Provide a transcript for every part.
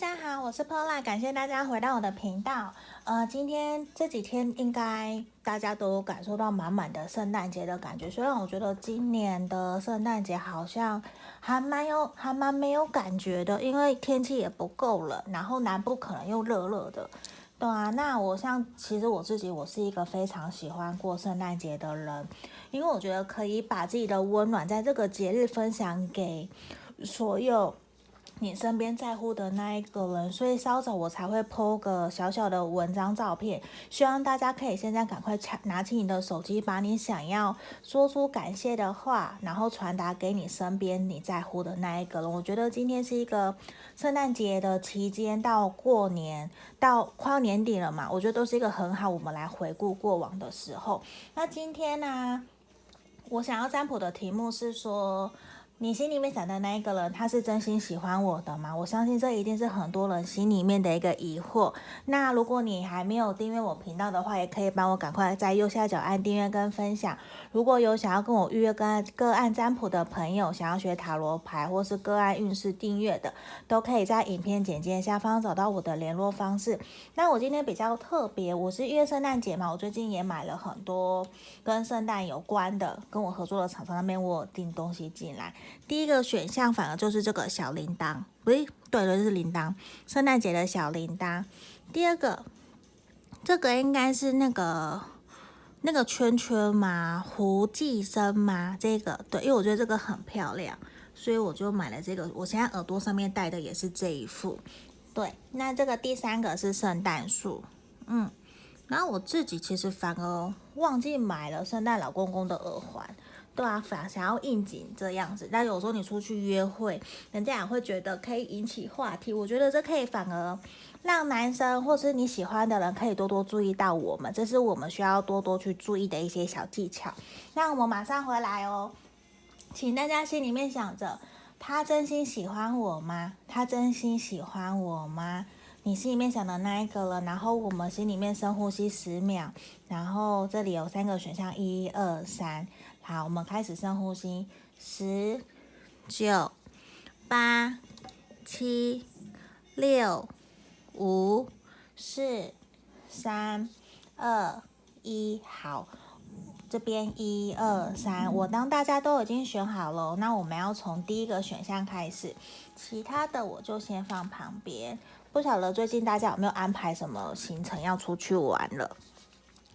大家好，我是 Paula，感谢大家回到我的频道。呃，今天这几天应该大家都感受到满满的圣诞节的感觉。虽然我觉得今年的圣诞节好像还蛮有，还蛮没有感觉的，因为天气也不够冷，然后南部可能又热热的，对啊。那我像其实我自己，我是一个非常喜欢过圣诞节的人，因为我觉得可以把自己的温暖在这个节日分享给所有。你身边在乎的那一个人，所以稍早我才会 po 个小小的文章照片，希望大家可以现在赶快拿起你的手机，把你想要说出感谢的话，然后传达给你身边你在乎的那一个人。我觉得今天是一个圣诞节的期间到过年到快要年底了嘛，我觉得都是一个很好我们来回顾过往的时候。那今天呢，我想要占卜的题目是说。你心里面想的那一个人，他是真心喜欢我的吗？我相信这一定是很多人心里面的一个疑惑。那如果你还没有订阅我频道的话，也可以帮我赶快在右下角按订阅跟分享。如果有想要跟我预约个案个案占卜的朋友，想要学塔罗牌或是个案运势订阅的，都可以在影片简介下方找到我的联络方式。那我今天比较特别，我是因为圣诞节嘛，我最近也买了很多跟圣诞有关的，跟我合作的厂商那边我有订东西进来。第一个选项反而就是这个小铃铛，不对，对的，就是铃铛，圣诞节的小铃铛。第二个，这个应该是那个那个圈圈吗？胡寄生吗？这个对，因为我觉得这个很漂亮，所以我就买了这个。我现在耳朵上面戴的也是这一副。对，那这个第三个是圣诞树，嗯，然后我自己其实反而忘记买了圣诞老公公的耳环。对啊，反想要应景这样子，但有时候你出去约会，人家也会觉得可以引起话题。我觉得这可以反而让男生或是你喜欢的人可以多多注意到我们，这是我们需要多多去注意的一些小技巧。那我们马上回来哦，请大家心里面想着，他真心喜欢我吗？他真心喜欢我吗？你心里面想的那一个了，然后我们心里面深呼吸十秒，然后这里有三个选项，一二三。好，我们开始深呼吸，十、九、八、七、六、五、四、三、二、一。好，这边一二三，我当大家都已经选好了，那我们要从第一个选项开始，其他的我就先放旁边。不晓得最近大家有没有安排什么行程要出去玩了？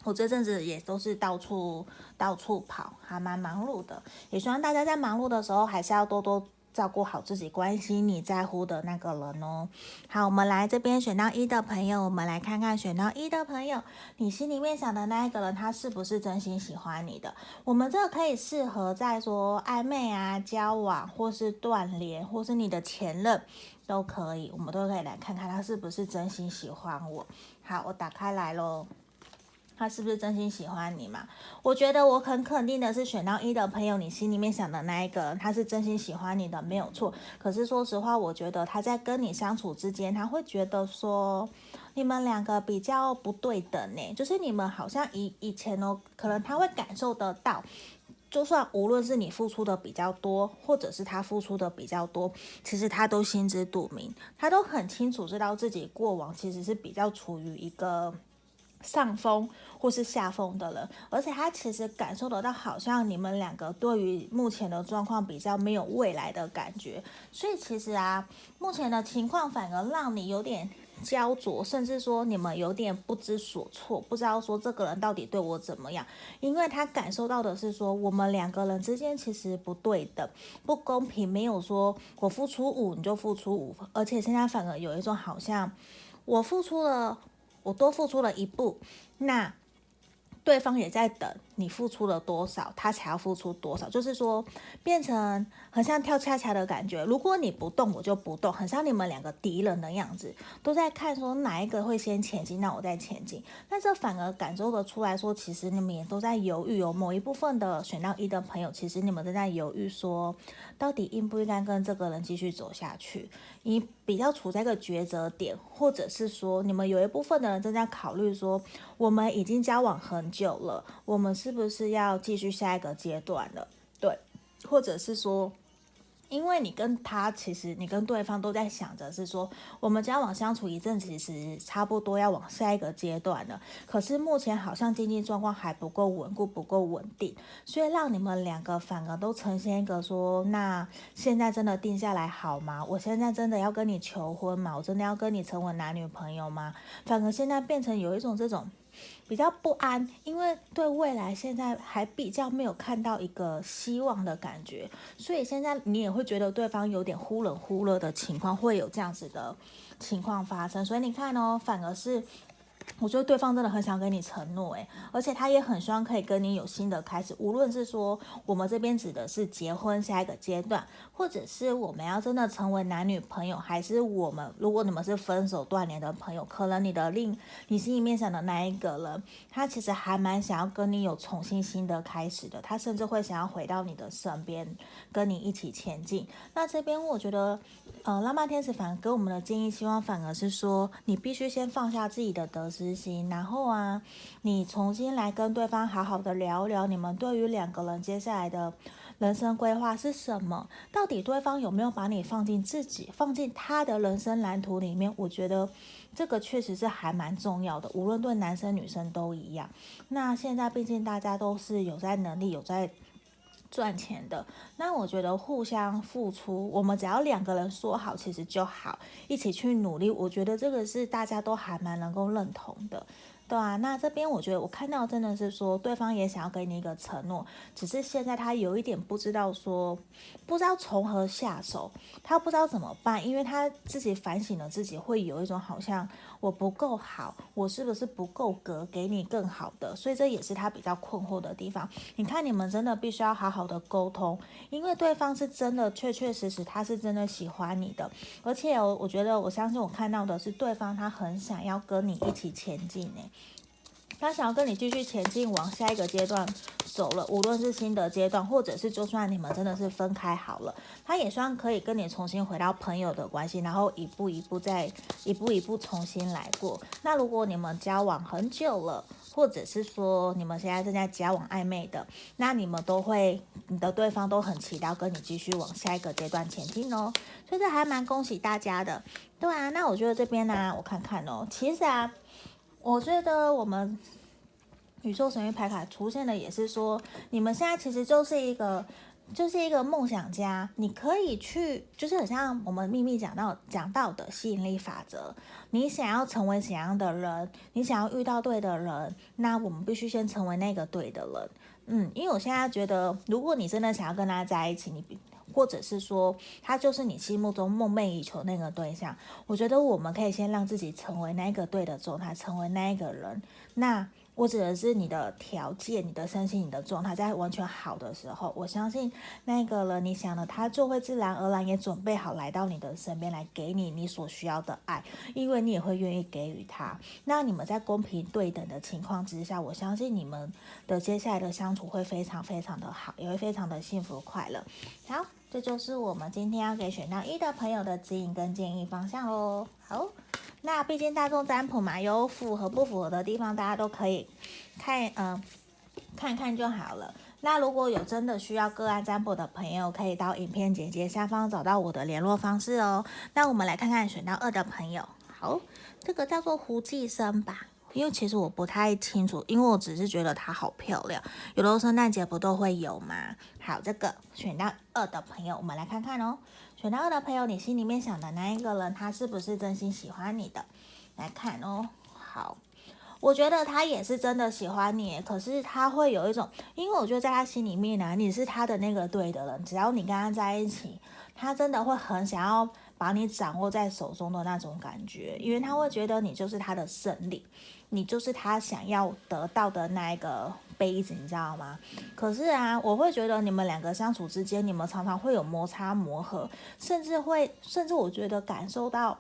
我这阵子也都是到处到处跑，还蛮忙碌的。也希望大家在忙碌的时候，还是要多多照顾好自己，关心你在乎的那个人哦。好，我们来这边选到一的朋友，我们来看看选到一的朋友，你心里面想的那一个人，他是不是真心喜欢你的？我们这个可以适合在说暧昧啊、交往，或是断联，或是你的前任都可以，我们都可以来看看他是不是真心喜欢我。好，我打开来喽。他是不是真心喜欢你嘛？我觉得我很肯定的是，选到一的朋友，你心里面想的那一个，他是真心喜欢你的，没有错。可是说实话，我觉得他在跟你相处之间，他会觉得说你们两个比较不对等呢，就是你们好像以以前哦，可能他会感受得到，就算无论是你付出的比较多，或者是他付出的比较多，其实他都心知肚明，他都很清楚知道自己过往其实是比较处于一个。上风或是下风的人，而且他其实感受得到，好像你们两个对于目前的状况比较没有未来的感觉，所以其实啊，目前的情况反而让你有点焦灼，甚至说你们有点不知所措，不知道说这个人到底对我怎么样，因为他感受到的是说我们两个人之间其实不对等，不公平，没有说我付出五你就付出五，而且现在反而有一种好像我付出了。我多付出了一步，那对方也在等。你付出了多少，他才要付出多少，就是说变成很像跳恰恰的感觉。如果你不动，我就不动，很像你们两个敌人的样子，都在看说哪一个会先前进，那我再前进。但这反而感受得出来说，其实你们也都在犹豫哦。某一部分的选到一的朋友，其实你们正在犹豫说，到底应不应该跟这个人继续走下去？你比较处在一个抉择点，或者是说，你们有一部分的人正在考虑说，我们已经交往很久了，我们。是不是要继续下一个阶段了？对，或者是说，因为你跟他，其实你跟对方都在想着是说，我们交往相处一阵，其实差不多要往下一个阶段了。可是目前好像经济状况还不够稳固，不够稳定，所以让你们两个反而都呈现一个说，那现在真的定下来好吗？我现在真的要跟你求婚吗？我真的要跟你成为男女朋友吗？反而现在变成有一种这种。比较不安，因为对未来现在还比较没有看到一个希望的感觉，所以现在你也会觉得对方有点忽冷忽热的情况，会有这样子的情况发生。所以你看哦，反而是。我觉得对方真的很想跟你承诺，诶，而且他也很希望可以跟你有新的开始。无论是说我们这边指的是结婚下一个阶段，或者是我们要真的成为男女朋友，还是我们如果你们是分手断联的朋友，可能你的另你心里面想的那一个人，他其实还蛮想要跟你有重新新的开始的。他甚至会想要回到你的身边，跟你一起前进。那这边我觉得，呃，浪漫天使反而给我们的建议，希望反而是说，你必须先放下自己的得执行，然后啊，你重新来跟对方好好的聊聊，你们对于两个人接下来的人生规划是什么？到底对方有没有把你放进自己，放进他的人生蓝图里面？我觉得这个确实是还蛮重要的，无论对男生女生都一样。那现在毕竟大家都是有在能力，有在。赚钱的，那我觉得互相付出，我们只要两个人说好，其实就好，一起去努力。我觉得这个是大家都还蛮能够认同的。对啊，那这边我觉得我看到真的是说，对方也想要给你一个承诺，只是现在他有一点不知道说，不知道从何下手，他不知道怎么办，因为他自己反省了自己，会有一种好像我不够好，我是不是不够格给你更好的，所以这也是他比较困惑的地方。你看，你们真的必须要好好的沟通，因为对方是真的确确实实他是真的喜欢你的，而且我我觉得我相信我看到的是对方他很想要跟你一起前进呢。他想要跟你继续前进，往下一个阶段走了。无论是新的阶段，或者是就算你们真的是分开好了，他也算可以跟你重新回到朋友的关系，然后一步一步再一步一步重新来过。那如果你们交往很久了，或者是说你们现在正在交往暧昧的，那你们都会，你的对方都很期待跟你继续往下一个阶段前进哦。所以这还蛮恭喜大家的，对啊。那我觉得这边呢、我看看哦，其实啊。我觉得我们宇宙神域牌卡出现的也是说，你们现在其实就是一个，就是一个梦想家。你可以去，就是很像我们秘密讲到讲到的吸引力法则。你想要成为怎样的人，你想要遇到对的人，那我们必须先成为那个对的人。嗯，因为我现在觉得，如果你真的想要跟他在一起，你。或者是说，他就是你心目中梦寐以求那个对象。我觉得我们可以先让自己成为那个对的状态，成为那一个人。那。我指的是你的条件、你的身心、你的状态在完全好的时候，我相信那个人，你想的他就会自然而然也准备好来到你的身边来给你你所需要的爱，因为你也会愿意给予他。那你们在公平对等的情况之下，我相信你们的接下来的相处会非常非常的好，也会非常的幸福快乐。好，这就是我们今天要给选到一的朋友的指引跟建议方向喽。好。那毕竟大众占卜嘛，有符合不符合的地方，大家都可以看，嗯、看看就好了。那如果有真的需要个案占卜的朋友，可以到影片简介下方找到我的联络方式哦。那我们来看看选到二的朋友，好，这个叫做胡寄生吧，因为其实我不太清楚，因为我只是觉得它好漂亮，有的圣诞节不都会有吗？好，这个选到二的朋友，我们来看看哦。选到二的朋友，你心里面想的那一个人，他是不是真心喜欢你的？来看哦，好，我觉得他也是真的喜欢你，可是他会有一种，因为我觉得在他心里面呢、你是他的那个对的人，只要你跟他在一起，他真的会很想要把你掌握在手中的那种感觉，因为他会觉得你就是他的胜利，你就是他想要得到的那一个。杯子，你知道吗？可是啊，我会觉得你们两个相处之间，你们常常会有摩擦磨合，甚至会，甚至我觉得感受到，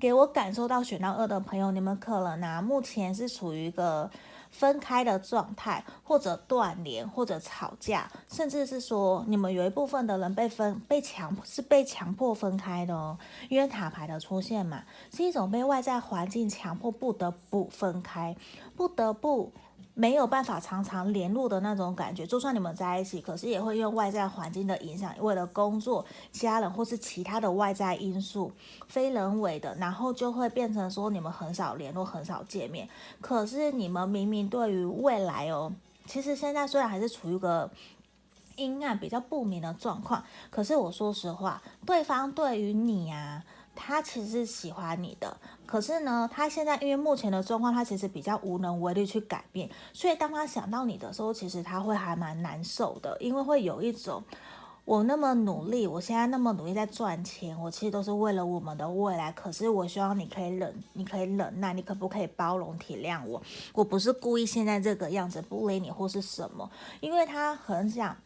给我感受到选到二的朋友，你们可能啊，目前是处于一个分开的状态，或者断联，或者吵架，甚至是说你们有一部分的人被分被强是被强迫分开的哦，因为塔牌的出现嘛，是一种被外在环境强迫不得不分开，不得不。没有办法常常联络的那种感觉，就算你们在一起，可是也会因为外在环境的影响，为了工作、家人或是其他的外在因素，非人为的，然后就会变成说你们很少联络、很少见面。可是你们明明对于未来哦，其实现在虽然还是处于一个阴暗、比较不明的状况，可是我说实话，对方对于你啊。他其实是喜欢你的，可是呢，他现在因为目前的状况，他其实比较无能为力去改变，所以当他想到你的时候，其实他会还蛮难受的，因为会有一种我那么努力，我现在那么努力在赚钱，我其实都是为了我们的未来，可是我希望你可以忍，你可以忍耐，你可不可以包容体谅我？我不是故意现在这个样子不理你或是什么，因为他很想，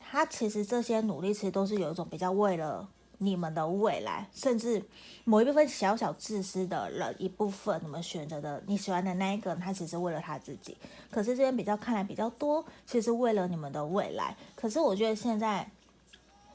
他其实这些努力其实都是有一种比较为了。你们的未来，甚至某一部分小小自私的人一部分，你们选择的你喜欢的那一个人，他其实为了他自己。可是这边比较看来比较多，其实为了你们的未来。可是我觉得现在。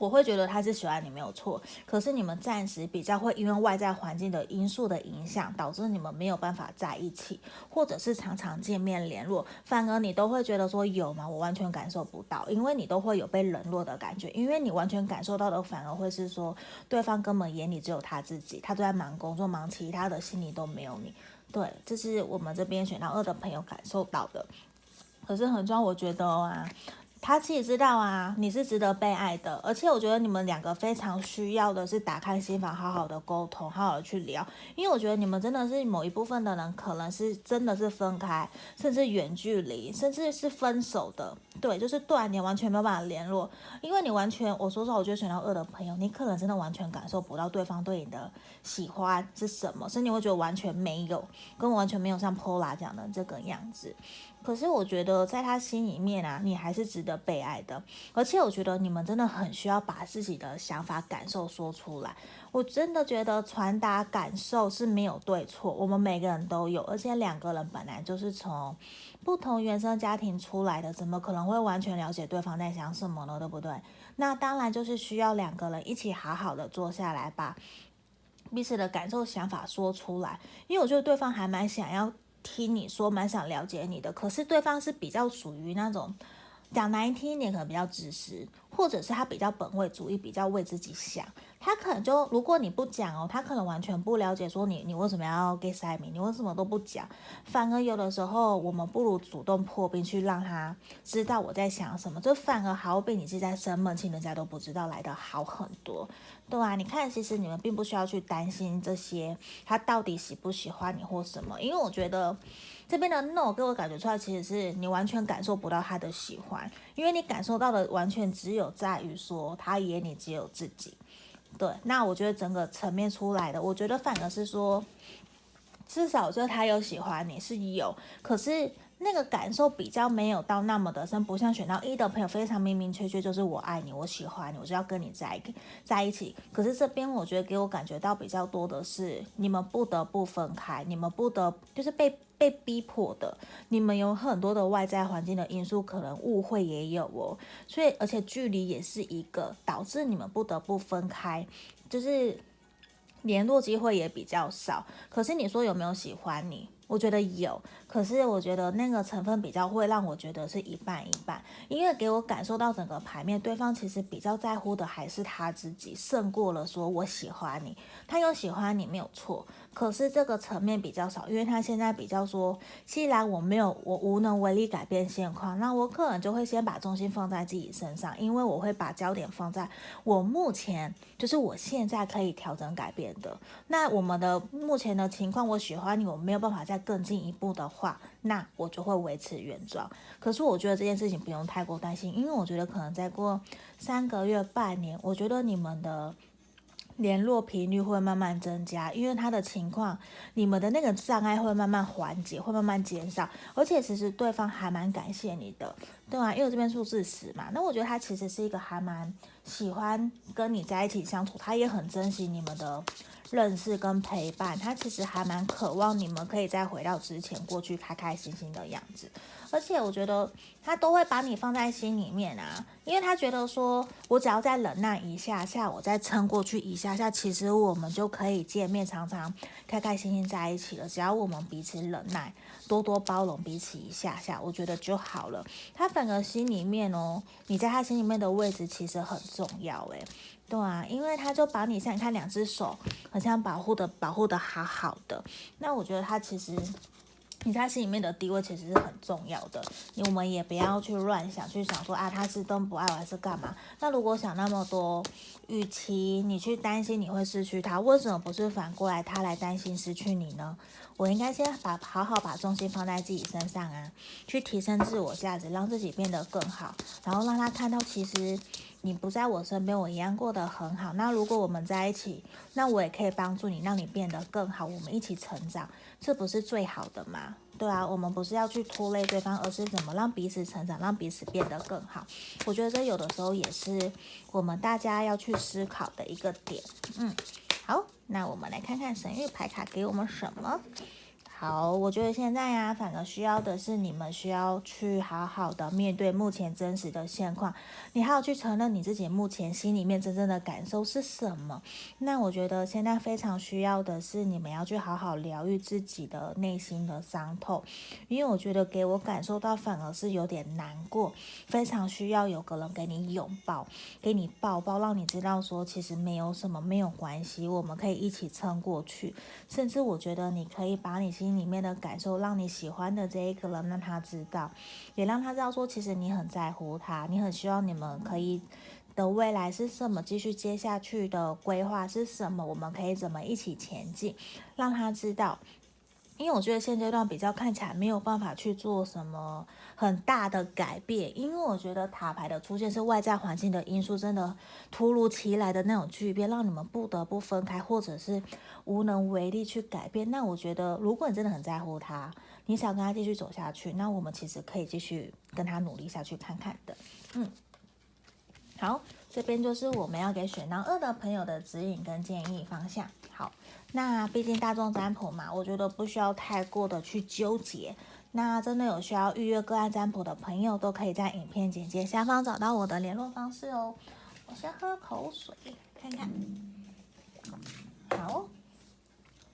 我会觉得他是喜欢你没有错，可是你们暂时比较会因为外在环境的因素的影响，导致你们没有办法在一起，或者是常常见面联络，反而你都会觉得说有吗？我完全感受不到，因为你都会有被冷落的感觉，因为你完全感受到的反而会是说对方根本眼里只有他自己，他都在忙工作忙其他的，心里都没有你。对，这是我们这边选到二的朋友感受到的。可是很重要，我觉得啊。他自己知道啊，你是值得被爱的，而且我觉得你们两个非常需要的是打开心房，好好的沟通，好好的去聊，因为我觉得你们真的是某一部分的人，可能是真的是分开，甚至远距离，甚至是分手的，对，就是断联，完全没有办法联络，因为你完全，我说实话，我觉得选到二的朋友，你可能真的完全感受不到对方对你的喜欢是什么，甚至你会觉得完全没有，跟我完全没有像 Pola 讲的这个样子。可是我觉得在他心里面啊，你还是值得被爱的。而且我觉得你们真的很需要把自己的想法、感受说出来。我真的觉得传达感受是没有对错，我们每个人都有。而且两个人本来就是从不同原生家庭出来的，怎么可能会完全了解对方在想什么呢？对不对？那当然就是需要两个人一起好好的坐下来，把彼此的感受、想法说出来。因为我觉得对方还蛮想要。听你说，蛮想了解你的，可是对方是比较属于那种讲难听一点，可能比较自私，或者是他比较本位主义，比较为自己想。他可能就，如果你不讲哦，他可能完全不了解，说你你为什么要给塞米，你为什么都不讲？反而有的时候，我们不如主动破冰，去让他知道我在想什么，就反而好比你是在生闷气，人家都不知道来的好很多，对啊，你看，其实你们并不需要去担心这些，他到底喜不喜欢你或什么，因为我觉得这边的 no 给我感觉出来，其实是你完全感受不到他的喜欢，因为你感受到的完全只有在于说他眼里只有自己。对，那我觉得整个层面出来的，我觉得反而是说，至少就他有喜欢你是有，可是那个感受比较没有到那么的深，不像选到一的朋友非常明明确确就是我爱你，我喜欢你，我就要跟你在一在一起。可是这边我觉得给我感觉到比较多的是，你们不得不分开，你们不得就是被。被逼迫的，你们有很多的外在环境的因素，可能误会也有哦，所以而且距离也是一个导致你们不得不分开，就是联络机会也比较少。可是你说有没有喜欢你？我觉得有，可是我觉得那个成分比较会让我觉得是一半一半，因为给我感受到整个牌面，对方其实比较在乎的还是他自己，胜过了说我喜欢你，他有喜欢你没有错，可是这个层面比较少，因为他现在比较说，既然我没有，我无能为力改变现况，那我可能就会先把重心放在自己身上，因为我会把焦点放在我目前就是我现在可以调整改变的，那我们的目前的情况，我喜欢你，我没有办法再。更进一步的话，那我就会维持原状。可是我觉得这件事情不用太过担心，因为我觉得可能再过三个月、半年，我觉得你们的联络频率会慢慢增加，因为他的情况，你们的那个障碍会慢慢缓解，会慢慢减少。而且其实对方还蛮感谢你的。对啊，因为这边数字十嘛，那我觉得他其实是一个还蛮喜欢跟你在一起相处，他也很珍惜你们的认识跟陪伴，他其实还蛮渴望你们可以再回到之前过去开开心心的样子。而且我觉得他都会把你放在心里面啊，因为他觉得说，我只要再忍耐一下下，我再撑过去一下下，其实我们就可以见面，常常开开心心在一起了。只要我们彼此忍耐，多多包容彼此一下下，我觉得就好了。他反而心里面哦，你在他心里面的位置其实很重要诶，对啊，因为他就把你像看两只手，好像保护的保护的好好的。那我觉得他其实。你在心里面的地位其实是很重要的，我们也不要去乱想，去想说啊，他是都不爱我还是干嘛？那如果想那么多，与其你去担心你会失去他，为什么不是反过来他来担心失去你呢？我应该先把好好把重心放在自己身上啊，去提升自我价值，让自己变得更好，然后让他看到其实你不在我身边，我一样过得很好。那如果我们在一起，那我也可以帮助你，让你变得更好，我们一起成长。这不是最好的吗？对啊，我们不是要去拖累对方，而是怎么让彼此成长，让彼此变得更好。我觉得这有的时候也是我们大家要去思考的一个点。嗯，好，那我们来看看神谕牌卡给我们什么。好，我觉得现在呀、反而需要的是你们需要去好好的面对目前真实的现况，你还要去承认你自己目前心里面真正的感受是什么。那我觉得现在非常需要的是你们要去好好疗愈自己的内心的伤痛，因为我觉得给我感受到反而是有点难过，非常需要有个人给你拥抱，给你抱抱，让你知道说其实没有什么，没有关系，我们可以一起撑过去。甚至我觉得你可以把你心里面的感受，让你喜欢的这一个人让他知道，也让他知道说，其实你很在乎他，你很希望你们可以的未来是什么，继续接下去的规划是什么，我们可以怎么一起前进，让他知道。因为我觉得现阶段比较看起来没有办法去做什么很大的改变，因为我觉得塔牌的出现是外在环境的因素，真的突如其来的那种巨变，让你们不得不分开，或者是无能为力去改变。那我觉得，如果你真的很在乎他，你想跟他继续走下去，那我们其实可以继续跟他努力下去看看的。嗯，好，这边就是我们要给选到二的朋友的指引跟建议方向。那毕竟大众占卜嘛，我觉得不需要太过的去纠结。那真的有需要预约个案占卜的朋友，都可以在影片简介下方找到我的联络方式哦。我先喝口水，看看。好，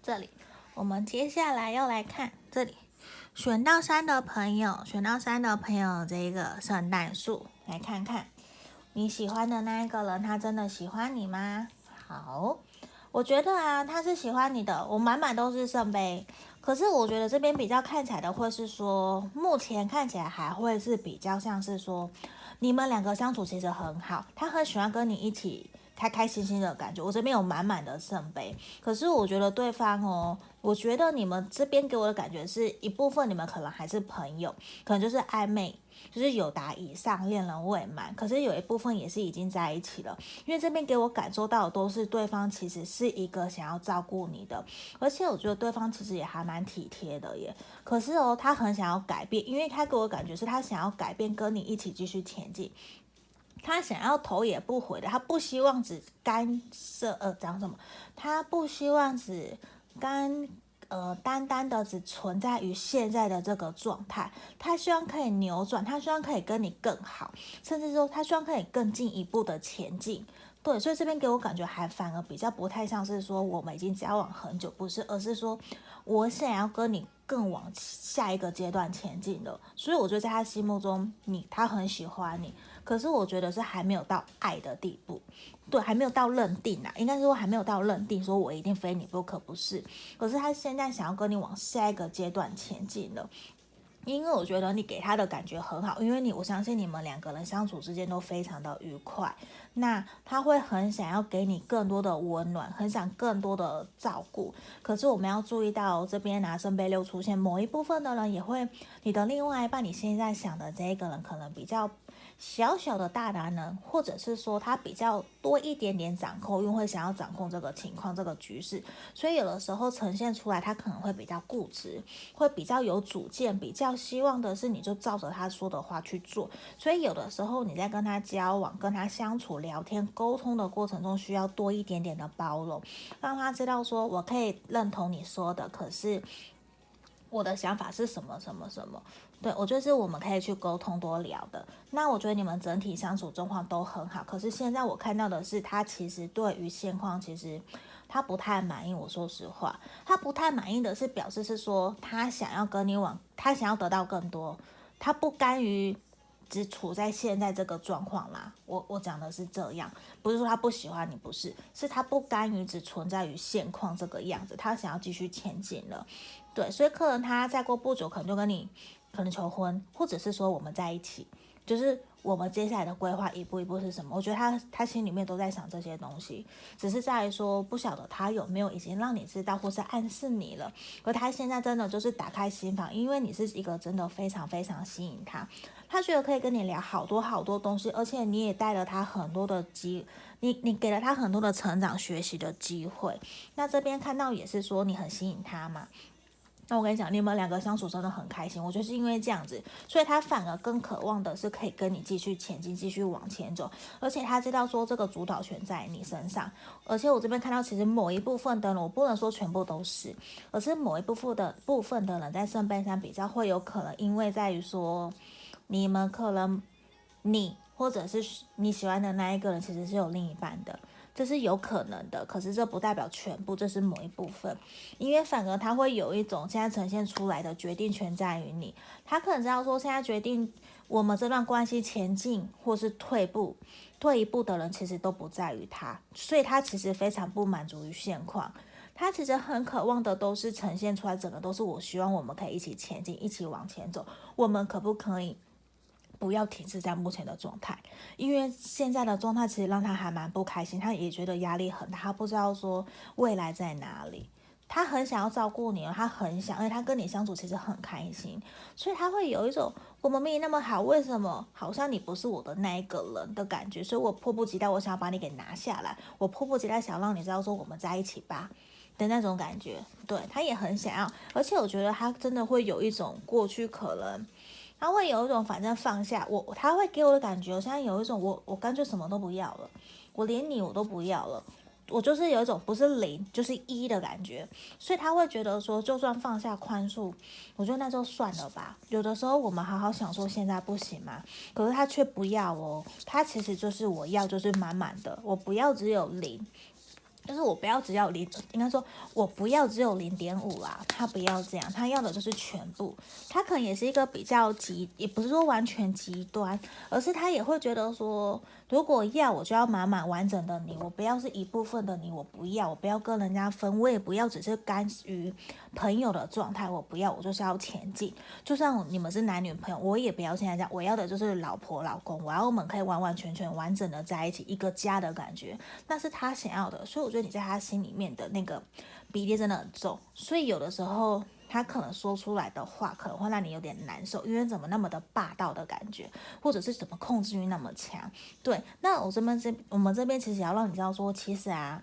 这里我们接下来要来看这里，选到三的朋友，选到三的朋友，这个圣诞树，来看看你喜欢的那一个人，他真的喜欢你吗？好。我觉得啊，他是喜欢你的，我满满都是圣杯。可是我觉得这边比较看起来的会是说，目前看起来还会是比较像是说，你们两个相处其实很好，他很喜欢跟你一起开开心心的感觉。我这边有满满的圣杯，可是我觉得对方哦，我觉得你们这边给我的感觉是一部分，你们可能还是朋友，可能就是暧昧。就是有达以上，恋人未满，可是有一部分也是已经在一起了。因为这边给我感受到的都是对方其实是一个想要照顾你的，而且我觉得对方其实也还蛮体贴的耶。可是哦，他很想要改变，因为他给我感觉是他想要改变，跟你一起继续前进。他想要头也不回的，他不希望只干涉呃讲什么，他不希望只干。呃，单单的只存在于现在的这个状态，他希望可以扭转，他希望可以跟你更好，甚至说他希望可以更进一步的前进。对，所以这边给我感觉还反而比较不太像是说我们已经交往很久，不是，而是说我想要跟你更往下一个阶段前进的。所以我觉得在他心目中，你他很喜欢你。可是我觉得是还没有到爱的地步，对，还没有到认定啊，应该说还没有到认定，说我一定非你不可，不是。可是他现在想要跟你往下一个阶段前进了，因为我觉得你给他的感觉很好，因为你我相信你们两个人相处之间都非常的愉快，那他会很想要给你更多的温暖，很想更多的照顾。可是我们要注意到这边拿圣杯六出现，某一部分的人也会，你的另外一半，你现在想的这一个人可能比较。小小的大男人，或者是说他比较多一点点掌控欲，会想要掌控这个情况、这个局势，所以有的时候呈现出来，他可能会比较固执，会比较有主见，比较希望的是你就照着他说的话去做。所以有的时候你在跟他交往、跟他相处、聊天、沟通的过程中，需要多一点点的包容，让他知道说我可以认同你说的，可是我的想法是什么什么什么。对，我觉得是我们可以去沟通多聊的。那我觉得你们整体相处状况都很好。可是现在我看到的是，他其实对于现况，其实他不太满意。我说实话，他不太满意的是表示是说，他想要跟你往，他想要得到更多，他不甘于只处在现在这个状况啦。我我讲的是这样，不是说他不喜欢你，不是，是他不甘于只存在于现况这个样子，他想要继续前进了。对，所以客人他再过不久，可能就跟你。可能求婚，或者是说我们在一起，就是我们接下来的规划一步一步是什么？我觉得他他心里面都在想这些东西，只是在说不晓得他有没有已经让你知道或是暗示你了。而他现在真的就是打开心房，因为你是一个真的非常非常吸引他，他觉得可以跟你聊好多好多东西，而且你也带了他很多的机，你你给了他很多的成长学习的机会。那这边看到也是说你很吸引他嘛。那我跟你讲，你们两个相处真的很开心。我觉得是因为这样子，所以他反而更渴望的是可以跟你继续前进，继续往前走。而且他知道说这个主导权在你身上。而且我这边看到，其实某一部分的人，我不能说全部都是，而是某一部分的部分的人在圣杯三比较会有可能，因为在于说你们可能你或者是你喜欢的那一个人，其实是有另一半的。这是有可能的，可是这不代表全部，这是某一部分，因为反而他会有一种现在呈现出来的决定权在于你，他可能知道说现在决定我们这段关系前进或是退步，退一步的人其实都不在于他，所以他其实非常不满足于现况，他其实很渴望的都是呈现出来，整个都是我希望我们可以一起前进，一起往前走，我们可不可以？不要停滞在目前的状态，因为现在的状态其实让他还蛮不开心，他也觉得压力很大，他不知道说未来在哪里。他很想要照顾你，他很想，而且他跟你相处其实很开心，所以他会有一种我们明明那么好，为什么好像你不是我的那一个人的感觉？所以我迫不及待，我想要把你给拿下来，我迫不及待想让你知道说我们在一起吧的那种感觉。对，他也很想要，而且我觉得他真的会有一种过去可能。他会有一种反正放下我，他会给我的感觉，我现在有一种我我干脆什么都不要了，我连你我都不要了，我就是有一种不是零就是一的感觉，所以他会觉得说，就算放下宽恕，我觉得那就算了吧。有的时候我们好好享受现在不行吗？可是他却不要哦，他其实就是我要就是满满的，我不要只有零。就是我不要只要零，应该说我不要只有零点五啊。他不要这样，他要的就是全部。他可能也是一个比较极，也不是说完全极端，而是他也会觉得说，如果要我就要满满完整的你，我不要是一部分的你，我不要，我不要跟人家分，我也不要只是甘于朋友的状态，我不要，我就是要前进。就算你们是男女朋友，我也不要现在这样，我要的就是老婆老公，我要我们可以完完全全完整的在一起，一个家的感觉，那是他想要的，所以我觉得。你在他心里面的那个比例真的很重，所以有的时候他可能说出来的话可能会让你有点难受，因为怎么那么的霸道的感觉，或者是怎么控制欲那么强？对，那我这边这我们这边其实也要让你知道说，其实啊。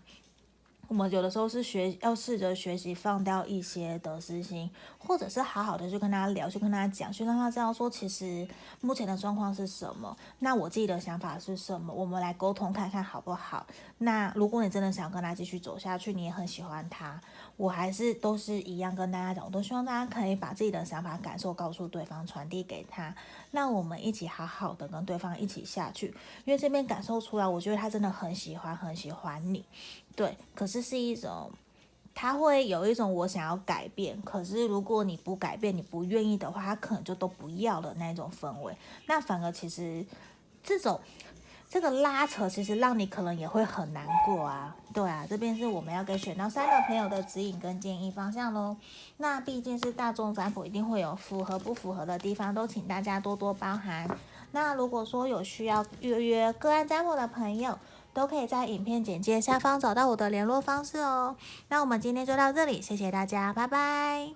我们有的时候是学，要试着学习放掉一些得失心，或者是好好的去跟他聊，去跟他讲，去让他知道说，其实目前的状况是什么，那我自己的想法是什么，我们来沟通看看好不好？那如果你真的想跟他继续走下去，你也很喜欢他。我还是都是一样跟大家讲，我都希望大家可以把自己的想法、感受告诉对方，传递给他，让我们一起好好的跟对方一起下去。因为这边感受出来，我觉得他真的很喜欢，很喜欢你，对。可是是一种，他会有一种我想要改变，可是如果你不改变，你不愿意的话，他可能就都不要的那种氛围。那反而其实这种。这个拉扯其实让你可能也会很难过啊，对啊，这边是我们要给选到三的朋友的指引跟建议方向喽。那毕竟是大众占卜，一定会有符合不符合的地方，都请大家多多包涵。那如果说有需要预约个案占卜的朋友，都可以在影片简介下方找到我的联络方式哦。那我们今天就到这里，谢谢大家，拜拜。